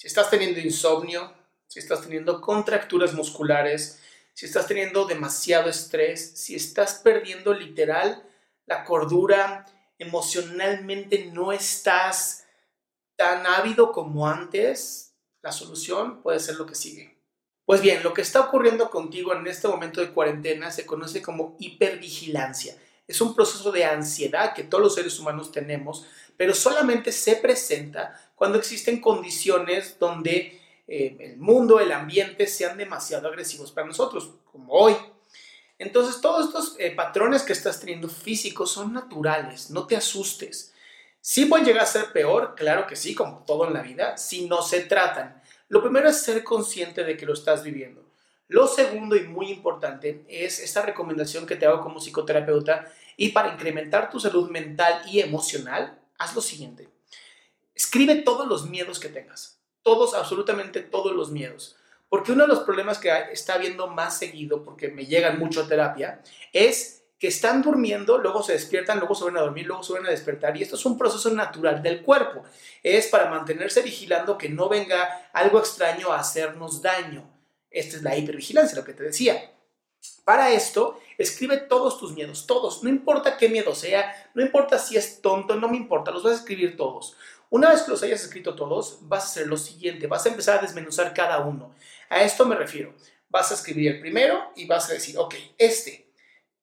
Si estás teniendo insomnio, si estás teniendo contracturas musculares, si estás teniendo demasiado estrés, si estás perdiendo literal la cordura, emocionalmente no estás tan ávido como antes, la solución puede ser lo que sigue. Pues bien, lo que está ocurriendo contigo en este momento de cuarentena se conoce como hipervigilancia. Es un proceso de ansiedad que todos los seres humanos tenemos, pero solamente se presenta cuando existen condiciones donde eh, el mundo, el ambiente sean demasiado agresivos para nosotros, como hoy. Entonces, todos estos eh, patrones que estás teniendo físicos son naturales, no te asustes. ¿Sí pueden llegar a ser peor? Claro que sí, como todo en la vida, si no se tratan. Lo primero es ser consciente de que lo estás viviendo. Lo segundo y muy importante es esta recomendación que te hago como psicoterapeuta y para incrementar tu salud mental y emocional, haz lo siguiente. Escribe todos los miedos que tengas, todos, absolutamente todos los miedos. Porque uno de los problemas que está habiendo más seguido, porque me llegan mucho a terapia, es que están durmiendo, luego se despiertan, luego se van a dormir, luego se van a despertar. Y esto es un proceso natural del cuerpo. Es para mantenerse vigilando que no venga algo extraño a hacernos daño. Esta es la hipervigilancia, lo que te decía. Para esto, escribe todos tus miedos, todos, no importa qué miedo sea, no importa si es tonto, no me importa, los vas a escribir todos. Una vez que los hayas escrito todos, vas a hacer lo siguiente, vas a empezar a desmenuzar cada uno. A esto me refiero. Vas a escribir el primero y vas a decir, ok, este,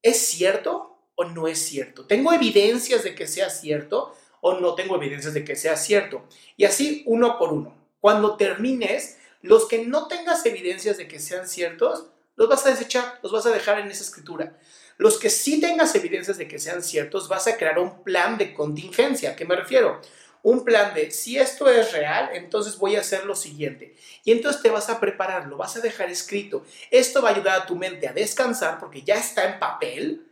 ¿es cierto o no es cierto? ¿Tengo evidencias de que sea cierto o no tengo evidencias de que sea cierto? Y así uno por uno. Cuando termines, los que no tengas evidencias de que sean ciertos, los vas a desechar, los vas a dejar en esa escritura. Los que sí tengas evidencias de que sean ciertos, vas a crear un plan de contingencia. ¿A qué me refiero? Un plan de si esto es real, entonces voy a hacer lo siguiente. Y entonces te vas a preparar, lo vas a dejar escrito. Esto va a ayudar a tu mente a descansar porque ya está en papel.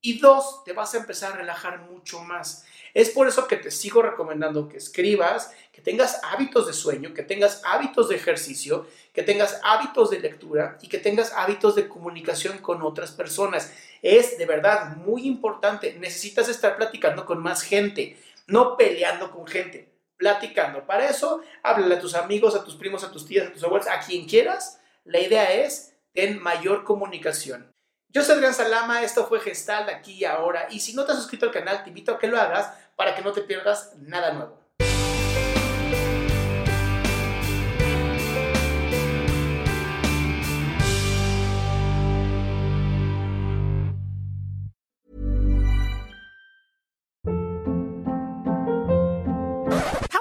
Y dos, te vas a empezar a relajar mucho más. Es por eso que te sigo recomendando que escribas, que tengas hábitos de sueño, que tengas hábitos de ejercicio, que tengas hábitos de lectura y que tengas hábitos de comunicación con otras personas. Es de verdad muy importante. Necesitas estar platicando con más gente no peleando con gente, platicando. Para eso, háblale a tus amigos, a tus primos, a tus tías, a tus abuelos, a quien quieras. La idea es tener mayor comunicación. Yo soy Adrián Salama, esto fue Gestal aquí y ahora. Y si no te has suscrito al canal, te invito a que lo hagas para que no te pierdas nada nuevo.